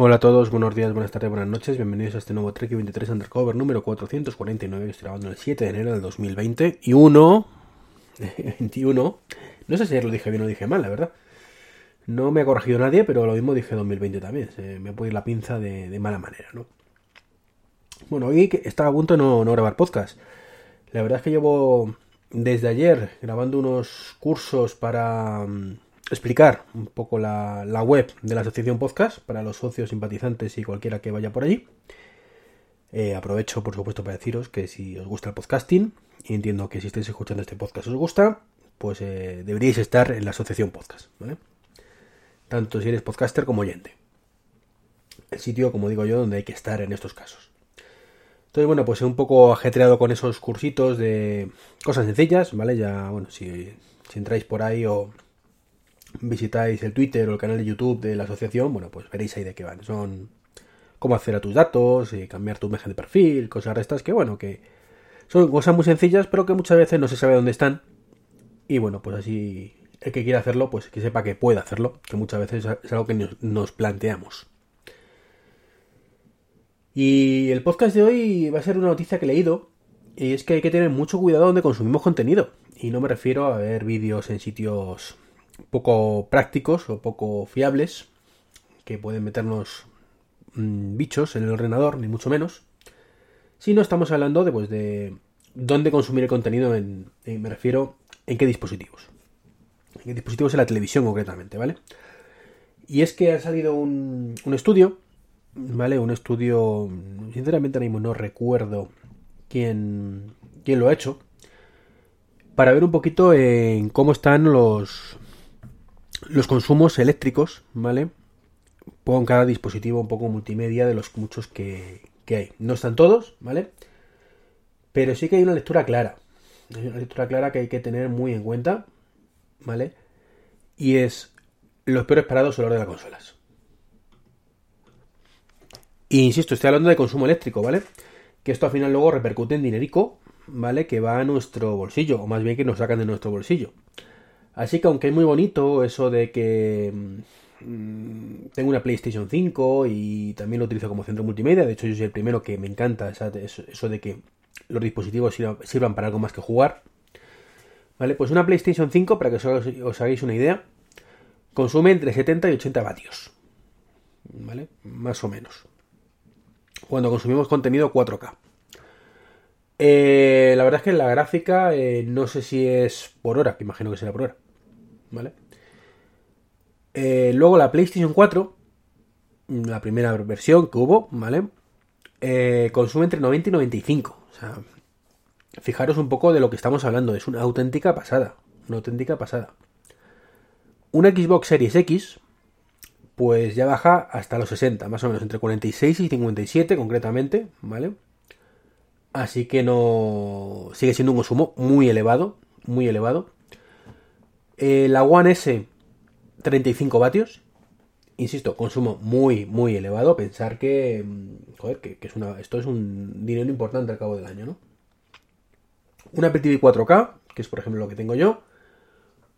Hola a todos, buenos días, buenas tardes, buenas noches, bienvenidos a este nuevo Trek 23 Undercover número 449 que estoy grabando el 7 de enero del 2020 y uno, 21, no sé si ayer lo dije bien o dije mal, la verdad. No me ha corregido nadie, pero lo mismo dije 2020 también, se me puede ir la pinza de, mala manera, ¿no? Bueno, hoy estaba a punto de no, no grabar podcast. La verdad es que llevo desde ayer grabando unos cursos para mm, explicar un poco la, web de la Asociación Podcast para los socios, simpatizantes y cualquiera que vaya por allí. Eh, aprovecho, por supuesto, para deciros que si os gusta el podcasting, y entiendo que si estáis escuchando este podcast os gusta, pues eh, deberíais estar en la Asociación Podcast, ¿vale? Tanto si eres podcaster como oyente. El sitio, como digo yo, donde hay que estar en estos casos. Entonces, bueno, pues he un poco ajetreado con esos cursitos de cosas sencillas, ¿vale? Ya, bueno, si entráis por ahí o visitáis el Twitter o el canal de YouTube de la asociación, bueno, pues veréis ahí de qué van. Son cómo hacer a tus datos, y cambiar tu imagen de perfil, cosas restas que, bueno, que son cosas muy sencillas, pero que muchas veces no se sabe dónde están. Y bueno, pues así el que quiera hacerlo, pues que sepa que puede hacerlo, que muchas veces es algo que nos planteamos. Y el podcast de hoy va a ser una noticia que he leído, y es que hay que tener mucho cuidado donde consumimos contenido. Y no me refiero a ver vídeos en sitios poco prácticos o poco fiables que pueden meternos mm, bichos en el ordenador, ni mucho menos. Si no estamos hablando de, pues, de dónde consumir el contenido, en, me refiero en qué dispositivos. En qué dispositivos en la televisión concretamente, ¿vale? Y es que ha salido un, un estudio, ¿vale? Un estudio, sinceramente ahora mismo no recuerdo quién, quién lo ha hecho, para ver un poquito en cómo están los, los consumos eléctricos, ¿vale? Pongo cada dispositivo un poco multimedia de los muchos que, hay. No están todos, ¿vale? Pero sí que hay una lectura clara. Hay una lectura clara que hay que tener muy en cuenta, ¿vale? Y es los peores parados la hora de las consolas. Y insisto, estoy hablando de consumo eléctrico, ¿vale? Que esto al final luego repercute en dinerico, ¿vale? Que va a nuestro bolsillo, o más bien que nos sacan de nuestro bolsillo. Así que aunque es muy bonito eso de que mm, tengo una PlayStation 5 y también lo utilizo como centro multimedia, de hecho yo soy el primero que me encanta eso de que los dispositivos sirvan para algo más que jugar. ¿Vale? Pues una PlayStation 5, para que os, hagáis una idea, consume entre 70 y 80 vatios. ¿Vale? Más o menos. Cuando consumimos contenido 4K. Eh, la verdad es que la gráfica eh, no sé si es por hora, que imagino que será por hora. ¿Vale? Eh, luego la PlayStation 4, la primera versión que hubo, ¿vale? Eh, consume entre 90 y 95. O sea, fijaros un poco de lo que estamos hablando. Es una auténtica pasada. Una auténtica pasada. Una Xbox Series X, pues ya baja hasta los 60, más o menos, entre 46 y 57 concretamente, ¿vale? Así que no. Sigue siendo un consumo muy elevado, muy elevado. Eh, la One S, 35 vatios. Insisto, consumo muy, muy elevado. Pensar que, mm, joder, que, es una, esto es un dinero importante al cabo del año, ¿no? Una Apple TV 4K, que es por ejemplo lo que tengo yo,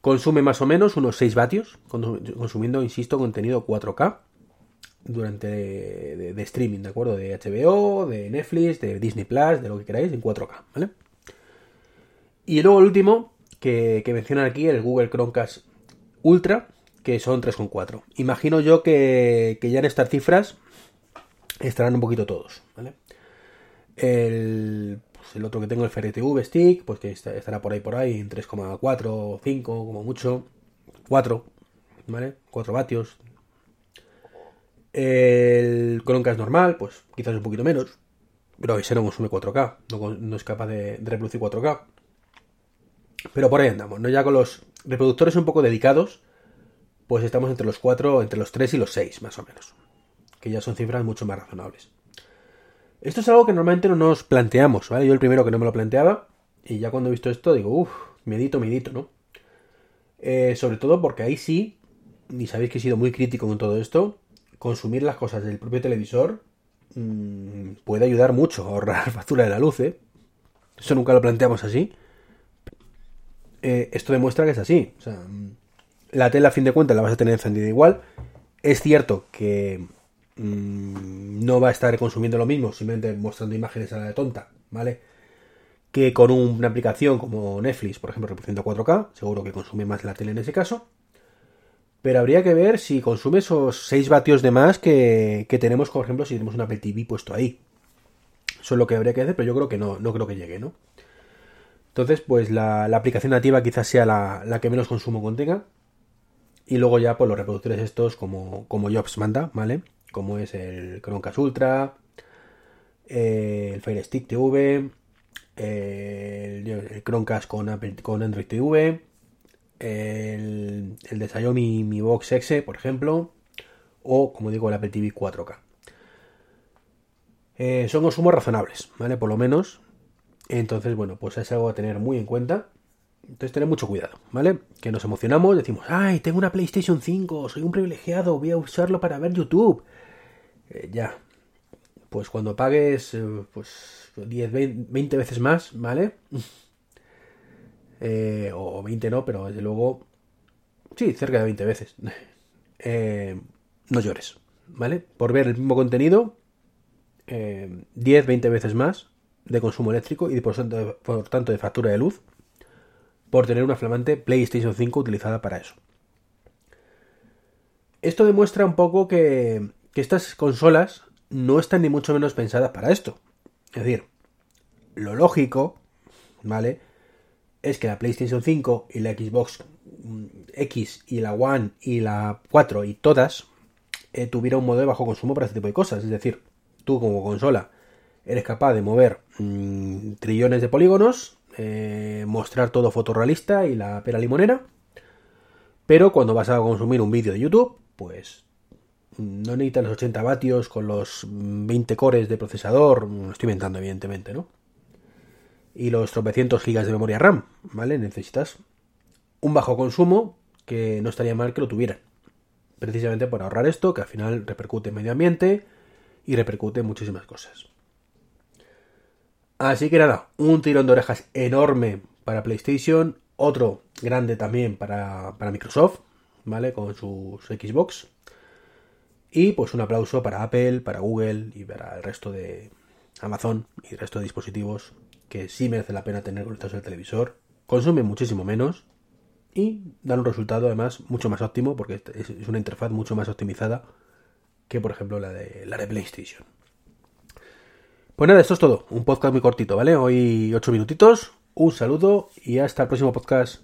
consume más o menos unos 6 vatios, consumiendo, insisto, contenido 4K durante de, streaming, ¿de acuerdo? De HBO, de Netflix, de Disney Plus, de lo que queráis, en 4K, ¿vale? Y luego el último, que, mencionan aquí, el Google Chromecast Ultra, que son 3,4. Imagino yo que, ya en estas cifras estarán un poquito todos, ¿vale? El, pues el otro que tengo, el FRTV Stick, pues que estará por ahí por ahí, en 3,4, 5, como mucho, 4, ¿vale? 4 vatios. El Chromecast normal, pues quizás un poquito menos, pero ese no consume 4K, no, es capaz de reproducir 4K. Pero por ahí andamos, ¿no? Ya con los reproductores un poco dedicados, pues estamos entre los 4, entre los 3 y los 6, más o menos. Que ya son cifras mucho más razonables. Esto es algo que normalmente no nos planteamos, ¿vale? Yo el primero que no me lo planteaba, y ya cuando he visto esto digo, uff, medito, medito, ¿no? Eh, sobre todo porque ahí sí, y sabéis que he sido muy crítico con todo esto, consumir las cosas del propio televisor mm, puede ayudar mucho a ahorrar factura de la luz, ¿eh? Eso nunca lo planteamos así. Eh, esto demuestra que es así. O sea, la tele a fin de cuentas la vas a tener encendida igual. Es cierto que mm, no va a estar consumiendo lo mismo, simplemente mostrando imágenes a la de tonta, ¿vale? Que con una aplicación como Netflix, por ejemplo, reproduciendo 4K, seguro que consume más la tele en ese caso. Pero habría que ver si consume esos 6 vatios de más que, tenemos, por ejemplo, si tenemos una Apple TV puesto ahí. Eso es lo que habría que hacer, pero yo creo que no, no creo que llegue, ¿no? Entonces, pues la, aplicación nativa quizás sea la, que menos consumo contenga. Y luego ya, pues los reproductores estos como, como Jobs manda, ¿vale? Como es el Chromecast Ultra, eh, el Fire Stick TV, el, Chromecast con, con Android TV, el, el de Xiaomi Mi Box X, por ejemplo, o como digo, el Apple TV 4K. Eh, son consumos razonables, ¿vale? Por lo menos. Entonces, bueno, pues es algo a tener muy en cuenta. Entonces, tener mucho cuidado, ¿vale? Que nos emocionamos, decimos, ay, tengo una PlayStation 5, soy un privilegiado, voy a usarlo para ver YouTube. Eh, ya. Pues cuando pagues, eh, pues 10, 20 veces más, ¿vale? Eh, o 20 no, pero desde luego, sí, cerca de 20 veces. Eh, no llores, ¿vale? Por ver el mismo contenido, 10, 20 veces más de consumo eléctrico y por tanto, de factura de luz por tener una flamante PlayStation 5 utilizada para eso. Esto demuestra un poco que, que estas consolas no están ni mucho menos pensadas para esto. Es decir, lo lógico, ¿vale? es que la PlayStation 5 y la Xbox mm, X y la One y la 4 y todas eh, tuvieran un modo de bajo consumo para este tipo de cosas. Es decir, tú como consola eres capaz de mover mm, trillones de polígonos, eh, mostrar todo fotorrealista y la pera limonera, pero cuando vas a consumir un vídeo de YouTube, pues mm, no necesitas los 80 vatios con los 20 cores de procesador, estoy inventando evidentemente, ¿no? y los tropecientos gigas de memoria RAM, ¿vale? Necesitas un bajo consumo que no estaría mal que lo tuvieran. Precisamente por ahorrar esto, que al final repercute en medio ambiente y repercute en muchísimas cosas. Así que nada, un tirón de orejas enorme para PlayStation, otro grande también para, para Microsoft, ¿vale? Con sus Xbox. Y pues un aplauso para Apple, para Google y para el resto de Amazon y el resto de dispositivos que sí merece la pena tener conectados al televisor, consumen muchísimo menos y dan un resultado además mucho más óptimo porque es una interfaz mucho más optimizada que por ejemplo la de, la de PlayStation. Pues nada, esto es todo. Un podcast muy cortito, ¿vale? Hoy 8 minutitos. Un saludo y hasta el próximo podcast.